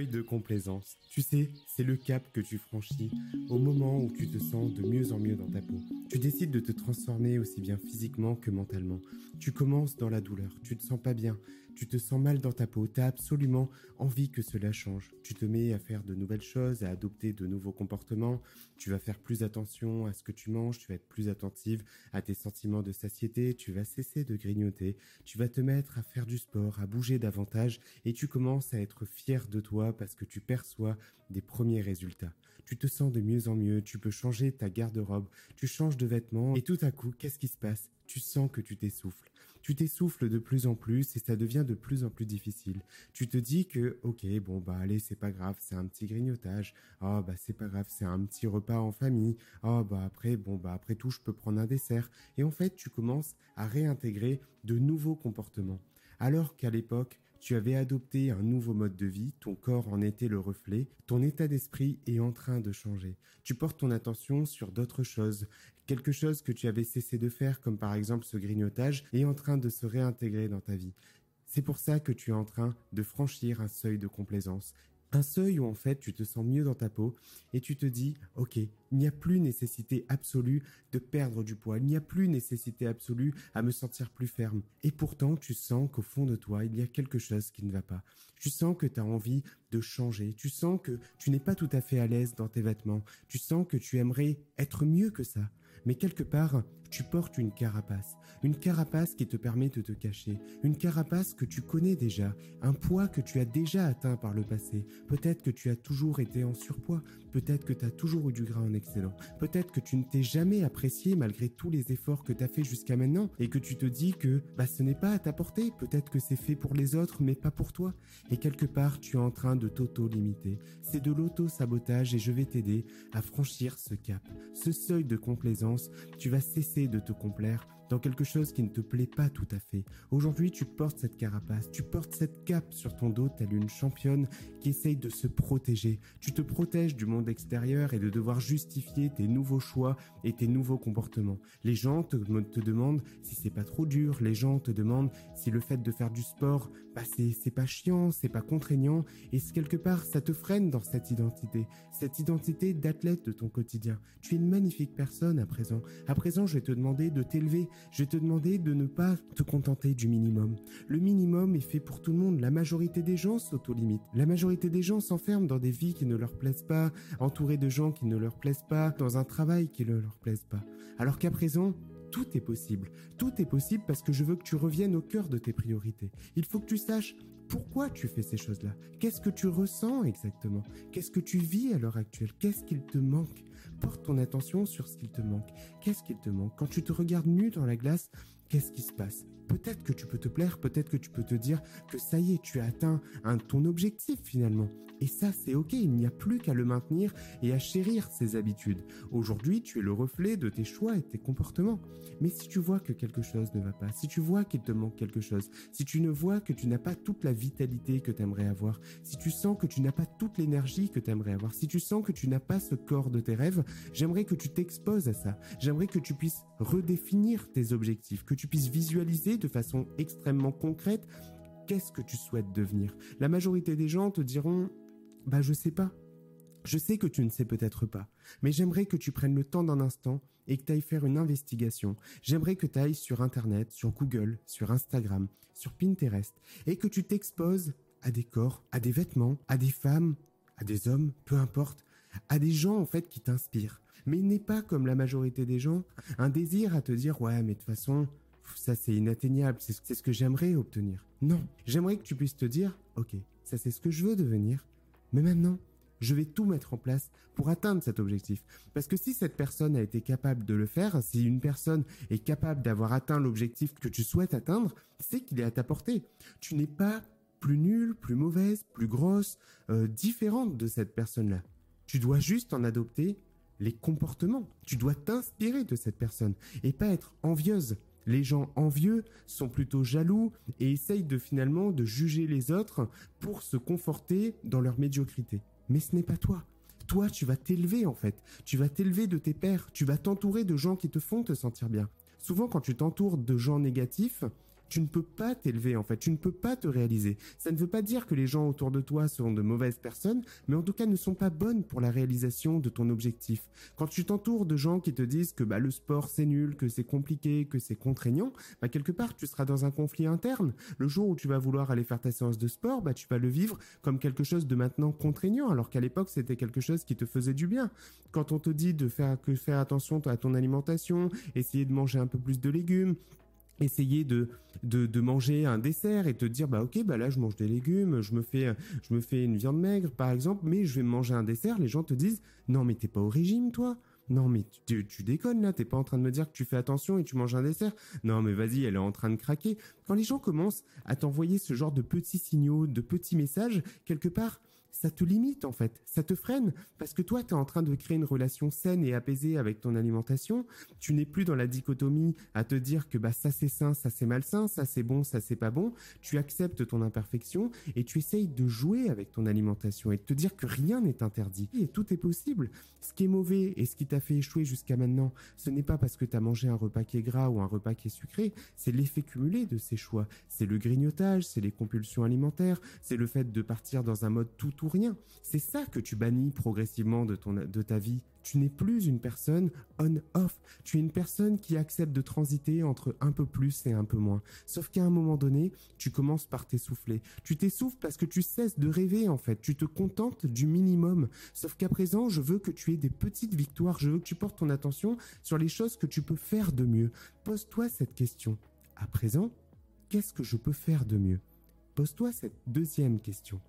de complaisance. Tu sais, c'est le cap que tu franchis au moment où tu te sens de mieux en mieux dans ta peau. Tu décides de te transformer aussi bien physiquement que mentalement. Tu commences dans la douleur, tu te sens pas bien, tu te sens mal dans ta peau, tu as absolument envie que cela change. Tu te mets à faire de nouvelles choses, à adopter de nouveaux comportements, tu vas faire plus attention à ce que tu manges, tu vas être plus attentive à tes sentiments de satiété, tu vas cesser de grignoter, tu vas te mettre à faire du sport, à bouger davantage et tu commences à être fier de toi parce que tu perçois des premiers résultats. Tu te sens de mieux en mieux, tu peux changer ta garde-robe, tu changes de vêtements et tout à coup, qu'est-ce qui se passe? Tu sens que tu t'essouffles. Tu t'essouffles de plus en plus et ça devient de plus en plus difficile. Tu te dis que, ok, bon, bah, allez, c'est pas grave, c'est un petit grignotage. oh, bah, c'est pas grave, c'est un petit repas en famille. oh, bah, après, bon, bah, après tout, je peux prendre un dessert. Et en fait, tu commences à réintégrer de nouveaux comportements. Alors qu'à l'époque, tu avais adopté un nouveau mode de vie, ton corps en était le reflet, ton état d'esprit est en train de changer. Tu portes ton attention sur d'autres choses. Quelque chose que tu avais cessé de faire, comme par exemple ce grignotage, est en train de se réintégrer dans ta vie. C'est pour ça que tu es en train de franchir un seuil de complaisance. Un seuil où en fait tu te sens mieux dans ta peau et tu te dis, ok, il n'y a plus nécessité absolue de perdre du poids, il n'y a plus nécessité absolue à me sentir plus ferme. Et pourtant tu sens qu'au fond de toi, il y a quelque chose qui ne va pas. Tu sens que tu as envie de changer, tu sens que tu n'es pas tout à fait à l'aise dans tes vêtements, tu sens que tu aimerais être mieux que ça. Mais quelque part, tu portes une carapace, une carapace qui te permet de te cacher, une carapace que tu connais déjà, un poids que tu as déjà atteint par le passé. Peut-être que tu as toujours été en surpoids, peut-être que tu as toujours eu du gras en excellent, peut-être que tu ne t'es jamais apprécié malgré tous les efforts que tu as fait jusqu'à maintenant et que tu te dis que bah ce n'est pas à ta portée, peut-être que c'est fait pour les autres mais pas pour toi. Et quelque part, tu es en train de t'auto-limiter. C'est de l'auto-sabotage et je vais t'aider à franchir ce cap, ce seuil de complaisance. Tu vas cesser de te complaire dans quelque chose qui ne te plaît pas tout à fait. Aujourd'hui, tu portes cette carapace, tu portes cette cape sur ton dos telle une championne qui essaye de se protéger. Tu te protèges du monde extérieur et de devoir justifier tes nouveaux choix et tes nouveaux comportements. Les gens te, te demandent si c'est pas trop dur, les gens te demandent si le fait de faire du sport, bah c'est pas chiant, c'est pas contraignant et quelque part ça te freine dans cette identité, cette identité d'athlète de ton quotidien. Tu es une magnifique personne à présent. À présent, je vais te demander de t'élever je vais te demander de ne pas te contenter du minimum. Le minimum est fait pour tout le monde. La majorité des gens s'auto-limitent. La majorité des gens s'enferment dans des vies qui ne leur plaisent pas, entourés de gens qui ne leur plaisent pas, dans un travail qui ne leur plaise pas. Alors qu'à présent, tout est possible. Tout est possible parce que je veux que tu reviennes au cœur de tes priorités. Il faut que tu saches pourquoi tu fais ces choses-là. Qu'est-ce que tu ressens exactement? Qu'est-ce que tu vis à l'heure actuelle? Qu'est-ce qu'il te manque? Porte ton attention sur ce qu'il te manque. Qu'est-ce qu'il te manque? Quand tu te regardes nu dans la glace, qu'est-ce qui se passe? Peut-être que tu peux te plaire, peut-être que tu peux te dire que ça y est, tu as atteint un, ton objectif finalement. Et ça, c'est ok, il n'y a plus qu'à le maintenir et à chérir ses habitudes. Aujourd'hui, tu es le reflet de tes choix et de tes comportements. Mais si tu vois que quelque chose ne va pas, si tu vois qu'il te manque quelque chose, si tu ne vois que tu n'as pas toute la vitalité que tu aimerais avoir, si tu sens que tu n'as pas toute l'énergie que tu aimerais avoir, si tu sens que tu n'as pas ce corps de tes rêves, j'aimerais que tu t'exposes à ça. J'aimerais que tu puisses redéfinir tes objectifs, que tu puisses visualiser de façon extrêmement concrète qu'est-ce que tu souhaites devenir? La majorité des gens te diront bah je sais pas. Je sais que tu ne sais peut-être pas, mais j'aimerais que tu prennes le temps d'un instant et que tu ailles faire une investigation. J'aimerais que tu ailles sur Internet, sur Google, sur Instagram, sur Pinterest, et que tu t'exposes à des corps, à des vêtements, à des femmes, à des hommes, peu importe, à des gens en fait qui t'inspirent. Mais n'est pas comme la majorité des gens un désir à te dire ouais mais de toute façon ça c'est inatteignable, c'est ce que j'aimerais obtenir. Non, j'aimerais que tu puisses te dire ok ça c'est ce que je veux devenir, mais maintenant je vais tout mettre en place pour atteindre cet objectif. Parce que si cette personne a été capable de le faire, si une personne est capable d'avoir atteint l'objectif que tu souhaites atteindre, c'est qu'il est à ta portée. Tu n'es pas plus nulle, plus mauvaise, plus grosse, euh, différente de cette personne-là. Tu dois juste en adopter les comportements. Tu dois t'inspirer de cette personne et pas être envieuse. Les gens envieux sont plutôt jaloux et essayent de finalement de juger les autres pour se conforter dans leur médiocrité. Mais ce n'est pas toi. Toi, tu vas t'élever en fait. Tu vas t'élever de tes pairs. Tu vas t'entourer de gens qui te font te sentir bien. Souvent, quand tu t'entoures de gens négatifs, tu ne peux pas t'élever en fait, tu ne peux pas te réaliser. Ça ne veut pas dire que les gens autour de toi sont de mauvaises personnes, mais en tout cas ne sont pas bonnes pour la réalisation de ton objectif. Quand tu t'entoures de gens qui te disent que bah, le sport c'est nul, que c'est compliqué, que c'est contraignant, bah, quelque part tu seras dans un conflit interne. Le jour où tu vas vouloir aller faire ta séance de sport, bah, tu vas le vivre comme quelque chose de maintenant contraignant, alors qu'à l'époque c'était quelque chose qui te faisait du bien. Quand on te dit de faire que faire attention à ton alimentation, essayer de manger un peu plus de légumes, essayer de, de, manger un dessert et te dire bah ok bah là je mange des légumes je me fais je me fais une viande maigre par exemple mais je vais manger un dessert les gens te disent non mais t'es pas au régime toi. Non mais tu, tu déconnes là t'es pas en train de me dire que tu fais attention et tu manges un dessert. Non mais vas-y elle est en train de craquer. Quand les gens commencent à t'envoyer ce genre de petits signaux de petits messages quelque part ça te limite en fait, ça te freine. Parce que toi tu es en train de créer une relation saine et apaisée avec ton alimentation, tu n'es plus dans la dichotomie à te dire que bah ça c'est sain, ça c'est malsain, ça c'est bon, ça c'est pas bon, tu acceptes ton imperfection et tu essayes de jouer avec ton alimentation et de te dire que rien n'est interdit. Et tout est possible. Ce qui est mauvais et ce qui t'a fait échouer jusqu'à maintenant, ce n'est pas parce que tu as mangé un repas qui est gras ou un repas qui est sucré, c'est l'effet cumulé de ces choix, c'est le grignotage, c'est les compulsions alimentaires, c'est le fait de partir dans un mode tout rien. C'est ça que tu bannis progressivement de, ton, de ta vie. Tu n'es plus une personne on-off. Tu es une personne qui accepte de transiter entre un peu plus et un peu moins. Sauf qu'à un moment donné, tu commences par t'essouffler. Tu t'essouffles parce que tu cesses de rêver en fait. Tu te contentes du minimum. Sauf qu'à présent, je veux que tu aies des petites victoires. Je veux que tu portes ton attention sur les choses que tu peux faire de mieux. Pose-toi cette question. À présent, qu'est-ce que je peux faire de mieux? Pose-toi cette deuxième question.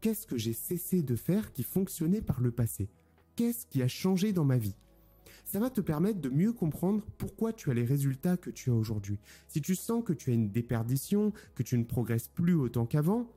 Qu'est-ce que j'ai cessé de faire qui fonctionnait par le passé? Qu'est-ce qui a changé dans ma vie? Ça va te permettre de mieux comprendre pourquoi tu as les résultats que tu as aujourd'hui. Si tu sens que tu as une déperdition, que tu ne progresses plus autant qu'avant,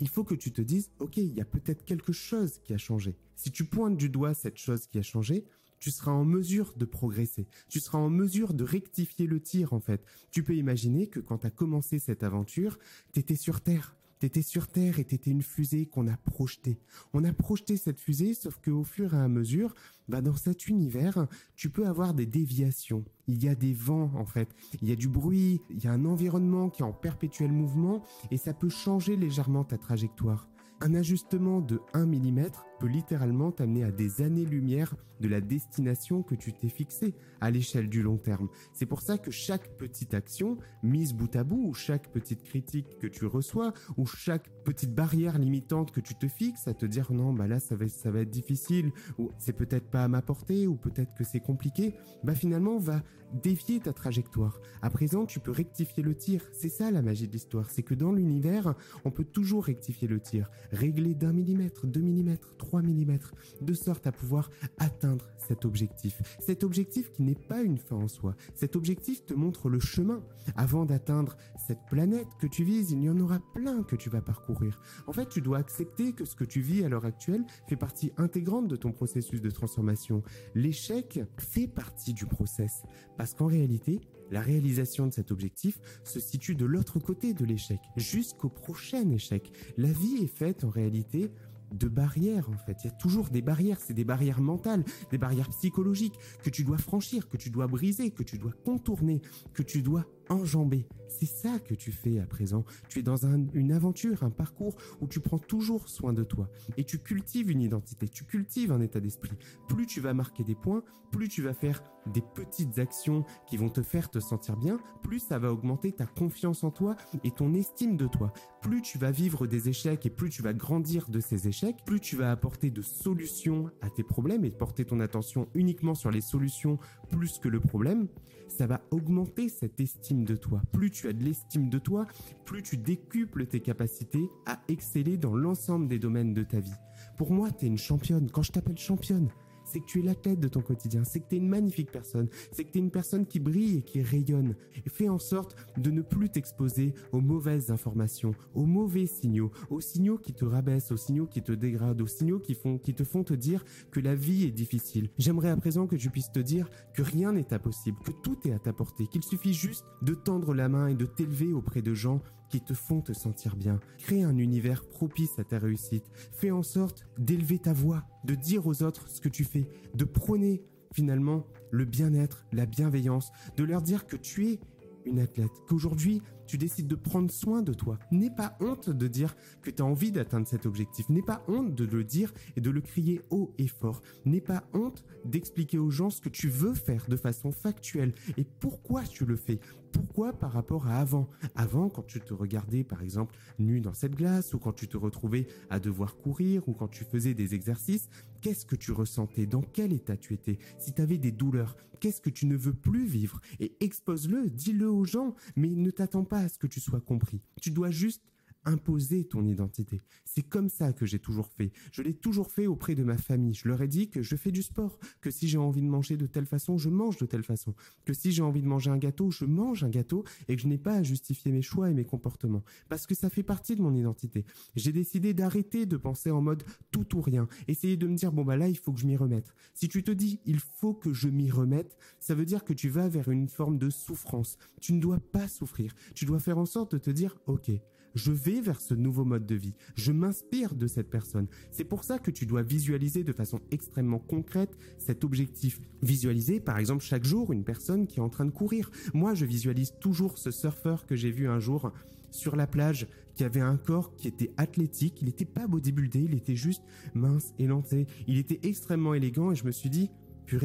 il faut que tu te dises, ok, il y a peut-être quelque chose qui a changé. Si tu pointes du doigt cette chose qui a changé, tu seras en mesure de progresser. Tu seras en mesure de rectifier le tir, en fait. Tu peux imaginer que quand tu as commencé cette aventure, tu étais sur Terre. T'étais sur Terre et t'étais une fusée qu'on a projetée. On a projeté cette fusée, sauf qu'au fur et à mesure, bah dans cet univers, tu peux avoir des déviations. Il y a des vents en fait, il y a du bruit, il y a un environnement qui est en perpétuel mouvement et ça peut changer légèrement ta trajectoire. Un ajustement de 1 mm peut littéralement t'amener à des années-lumière de la destination que tu t'es fixée à l'échelle du long terme. C'est pour ça que chaque petite action, mise bout à bout, ou chaque petite critique que tu reçois, ou chaque petite barrière limitante que tu te fixes à te dire non, bah là ça va, ça va être difficile, ou c'est peut-être pas à ma portée, ou peut-être que c'est compliqué, bah finalement va dévier ta trajectoire. À présent, tu peux rectifier le tir. C'est ça la magie de l'histoire, c'est que dans l'univers, on peut toujours rectifier le tir, régler d'un millimètre, deux millimètres, 3 mm, de sorte à pouvoir atteindre cet objectif. Cet objectif qui n'est pas une fin en soi. Cet objectif te montre le chemin. Avant d'atteindre cette planète que tu vises, il y en aura plein que tu vas parcourir. En fait, tu dois accepter que ce que tu vis à l'heure actuelle fait partie intégrante de ton processus de transformation. L'échec fait partie du process. Parce qu'en réalité, la réalisation de cet objectif se situe de l'autre côté de l'échec, jusqu'au prochain échec. La vie est faite en réalité de barrières en fait. Il y a toujours des barrières, c'est des barrières mentales, des barrières psychologiques que tu dois franchir, que tu dois briser, que tu dois contourner, que tu dois enjamber. C'est ça que tu fais à présent. Tu es dans une aventure, un parcours où tu prends toujours soin de toi et tu cultives une identité, tu cultives un état d'esprit. Plus tu vas marquer des points, plus tu vas faire des petites actions qui vont te faire te sentir bien, plus ça va augmenter ta confiance en toi et ton estime de toi. Plus tu vas vivre des échecs et plus tu vas grandir de ces échecs, plus tu vas apporter de solutions à tes problèmes et porter ton attention uniquement sur les solutions plus que le problème, ça va augmenter cette estime de toi. Plus tu as de l'estime de toi, plus tu décuples tes capacités à exceller dans l'ensemble des domaines de ta vie. Pour moi, tu es une championne. Quand je t'appelle championne, c'est que tu es la tête de ton quotidien, c'est que tu es une magnifique personne, c'est que tu es une personne qui brille et qui rayonne. Et fais en sorte de ne plus t'exposer aux mauvaises informations, aux mauvais signaux, aux signaux qui te rabaissent, aux signaux qui te dégradent, aux signaux qui, font, qui te font te dire que la vie est difficile. J'aimerais à présent que tu puisses te dire que rien n'est impossible, que tout est à ta portée, qu'il suffit juste de tendre la main et de t'élever auprès de gens qui te font te sentir bien. Crée un univers propice à ta réussite. Fais en sorte d'élever ta voix, de dire aux autres ce que tu fais, de prôner finalement le bien-être, la bienveillance, de leur dire que tu es une athlète, qu'aujourd'hui Tu décides de prendre soin de toi. N'aie pas honte de dire que tu as envie d'atteindre cet objectif. N'aie pas honte de le dire et de le crier haut et fort. N'aie pas honte d'expliquer aux gens ce que tu veux faire de façon factuelle et pourquoi tu le fais? Pourquoi par rapport à avant? Avant, quand tu te regardais par exemple nu dans cette glace, ou quand tu te retrouvais à devoir courir, ou quand tu faisais des exercices, qu'est-ce que tu ressentais? Dans quel état tu étais? Si tu avais des douleurs, qu'est-ce que tu ne veux plus vivre? Et expose-le, dis-le aux gens, mais ne t'attends pas à ce que tu sois compris. Tu dois juste imposer ton identité. C'est comme ça que j'ai toujours fait. Je l'ai toujours fait auprès de ma famille. Je leur ai dit que je fais du sport, que si j'ai envie de manger de telle façon, je mange de telle façon, que si j'ai envie de manger un gâteau, je mange un gâteau et que je n'ai pas à justifier mes choix et mes comportements parce que ça fait partie de mon identité. J'ai décidé d'arrêter de penser en mode tout ou rien, essayer de me dire bon bah là il faut que je m'y remette. Si tu te dis il faut que je m'y remette, ça veut dire que tu vas vers une forme de souffrance. Tu ne dois pas souffrir. Tu dois faire en sorte de te dire OK, je vais vers ce nouveau mode de vie. Je m'inspire de cette personne. C'est pour ça que tu dois visualiser de façon extrêmement concrète cet objectif. Visualiser, par exemple, chaque jour une personne qui est en train de courir. Moi, je visualise toujours ce surfeur que j'ai vu un jour sur la plage qui avait un corps qui était athlétique, il n'était pas bodybuildé, il était juste mince, élancé, il était extrêmement élégant et je me suis dit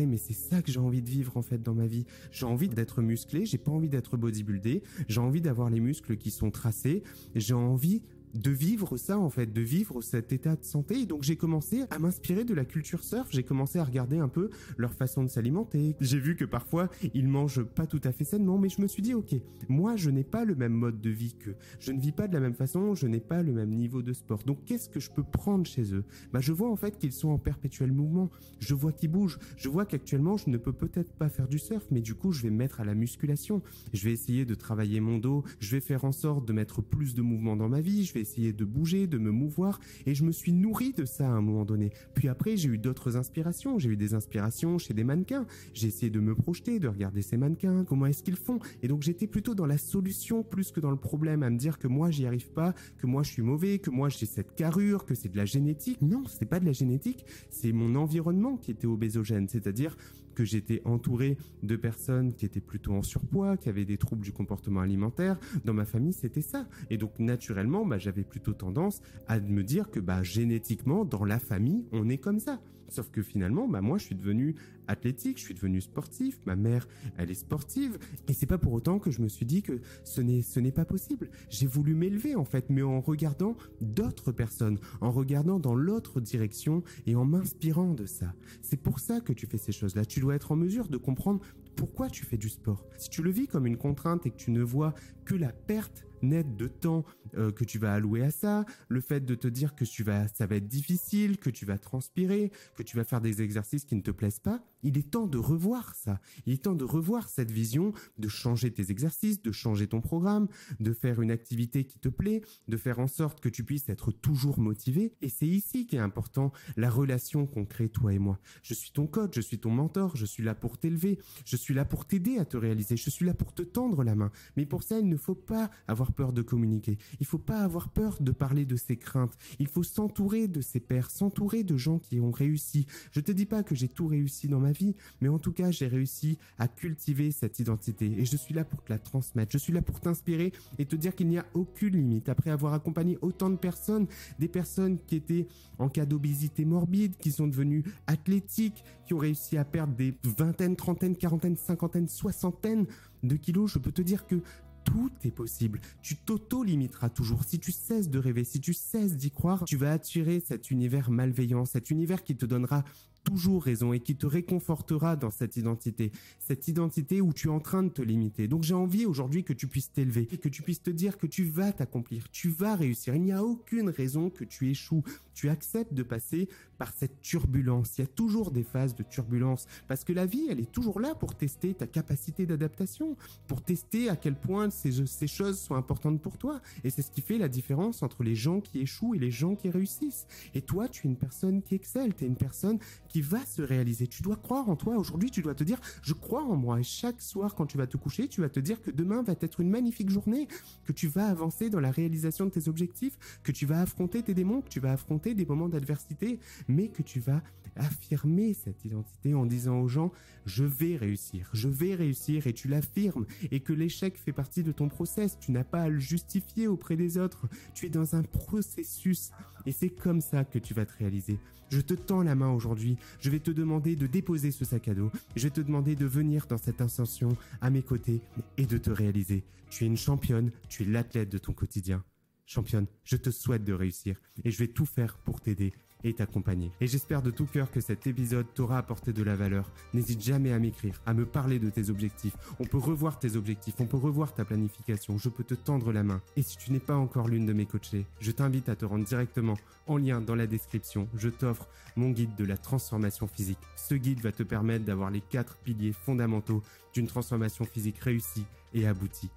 mais c'est ça que j'ai envie de vivre en fait dans ma vie. J'ai envie d'être musclé, j'ai pas envie d'être bodybuildé, j'ai envie d'avoir les muscles qui sont tracés, j'ai envie de vivre ça en fait, de vivre cet état de santé. Donc j'ai commencé à m'inspirer de la culture surf. J'ai commencé à regarder un peu leur façon de s'alimenter. J'ai vu que parfois ils mangent pas tout à fait sainement, mais je me suis dit ok, moi je n'ai pas le même mode de vie qu'eux. Je ne vis pas de la même façon, je n'ai pas le même niveau de sport. Donc qu'est-ce que je peux prendre chez eux? Bah je vois en fait qu'ils sont en perpétuel mouvement. Je vois qu'ils bougent. Je vois qu'actuellement je ne peux peut-être pas faire du surf, mais du coup je vais me mettre à la musculation. Je vais essayer de travailler mon dos. Je vais faire en sorte de mettre plus de mouvement dans ma vie. Je vais essayer de bouger, de me mouvoir, et je me suis nourri de ça à un moment donné. Puis après, j'ai eu d'autres inspirations. J'ai eu des inspirations chez des mannequins. J'ai essayé de me projeter, de regarder ces mannequins, comment est-ce qu'ils font. Et donc j'étais plutôt dans la solution plus que dans le problème, à me dire que moi j'y arrive pas, que moi je suis mauvais, que moi j'ai cette carrure, que c'est de la génétique. Non, c'est pas de la génétique, c'est mon environnement qui était obésogène, c'est-à-dire que j'étais entouré de personnes qui étaient plutôt en surpoids, qui avaient des troubles du comportement alimentaire. Dans ma famille, c'était ça. Et donc, naturellement, bah, j'avais plutôt tendance à me dire que bah, génétiquement, dans la famille, on est comme ça. Sauf que finalement, bah moi, je suis devenu athlétique, je suis devenu sportif. Ma mère, elle est sportive, et c'est pas pour autant que je me suis dit que ce n'est ce n'est pas possible. J'ai voulu m'élever en fait, mais en regardant d'autres personnes, en regardant dans l'autre direction et en m'inspirant de ça. C'est pour ça que tu fais ces choses-là. Tu dois être en mesure de comprendre pourquoi tu fais du sport. Si tu le vis comme une contrainte et que tu ne vois que la perte nette de temps euh, que tu vas allouer à ça, le fait de te dire que tu vas, ça va être difficile, que tu vas transpirer, que tu vas faire des exercices qui ne te plaisent pas, il est temps de revoir ça. Il est temps de revoir cette vision, de changer tes exercices, de changer ton programme, de faire une activité qui te plaît, de faire en sorte que tu puisses être toujours motivé. Et c'est ici qu'est important la relation qu'on crée toi et moi. Je suis ton coach, je suis ton mentor, je suis là pour t'élever, je suis là pour t'aider à te réaliser, je suis là pour te tendre la main. Mais pour ça, il ne faut pas avoir peur de communiquer. Il faut pas avoir peur de parler de ses craintes. Il faut s'entourer de ses pairs, s'entourer de gens qui ont réussi. Je te dis pas que j'ai tout réussi dans ma vie, mais en tout cas, j'ai réussi à cultiver cette identité et je suis là pour te la transmettre. Je suis là pour t'inspirer et te dire qu'il n'y a aucune limite. Après avoir accompagné autant de personnes, des personnes qui étaient en cas d'obésité morbide, qui sont devenues athlétiques, qui ont réussi à perdre des vingtaines, trentaines, quarantaines, cinquantaines, soixantaines de kilos, je peux te dire que tout est possible. Tu t'auto-limiteras toujours. Si tu cesses de rêver, si tu cesses d'y croire, tu vas attirer cet univers malveillant, cet univers qui te donnera toujours raison et qui te réconfortera dans cette identité, cette identité où tu es en train de te limiter. Donc j'ai envie aujourd'hui que tu puisses t'élever, que tu puisses te dire que tu vas t'accomplir, tu vas réussir. Il n'y a aucune raison que tu échoues. Tu acceptes de passer par cette turbulence. Il y a toujours des phases de turbulence parce que la vie, elle est toujours là pour tester ta capacité d'adaptation, pour tester à quel point ces, ces choses sont importantes pour toi. Et c'est ce qui fait la différence entre les gens qui échouent et les gens qui réussissent. Et toi, tu es une personne qui excelle, tu es une personne qui va se réaliser. Tu dois croire en toi. Aujourd'hui, tu dois te dire, je crois en moi. Et chaque soir, quand tu vas te coucher, tu vas te dire que demain va être une magnifique journée, que tu vas avancer dans la réalisation de tes objectifs, que tu vas affronter tes démons, que tu vas affronter des moments d'adversité, mais que tu vas affirmer cette identité en disant aux gens, je vais réussir, je vais réussir et tu l'affirmes et que l'échec fait partie de ton process. Tu n'as pas à le justifier auprès des autres. Tu es dans un processus et c'est comme ça que tu vas te réaliser. Je te tends la main aujourd'hui. Je vais te demander de déposer ce sac à dos. Je vais te demander de venir dans cette ascension à mes côtés et de te réaliser. Tu es une championne. Tu es l'athlète de ton quotidien. Championne, je te souhaite de réussir et je vais tout faire pour t'aider et t'accompagner. Et j'espère de tout cœur que cet épisode t'aura apporté de la valeur. N'hésite jamais à m'écrire, à me parler de tes objectifs. On peut revoir tes objectifs, on peut revoir ta planification, je peux te tendre la main. Et si tu n'es pas encore l'une de mes coachées, je t'invite à te rendre directement en lien dans la description. Je t'offre mon guide de la transformation physique. Ce guide va te permettre d'avoir les quatre piliers fondamentaux d'une transformation physique réussie et aboutie.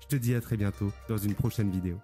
Je te dis à très bientôt dans une prochaine vidéo.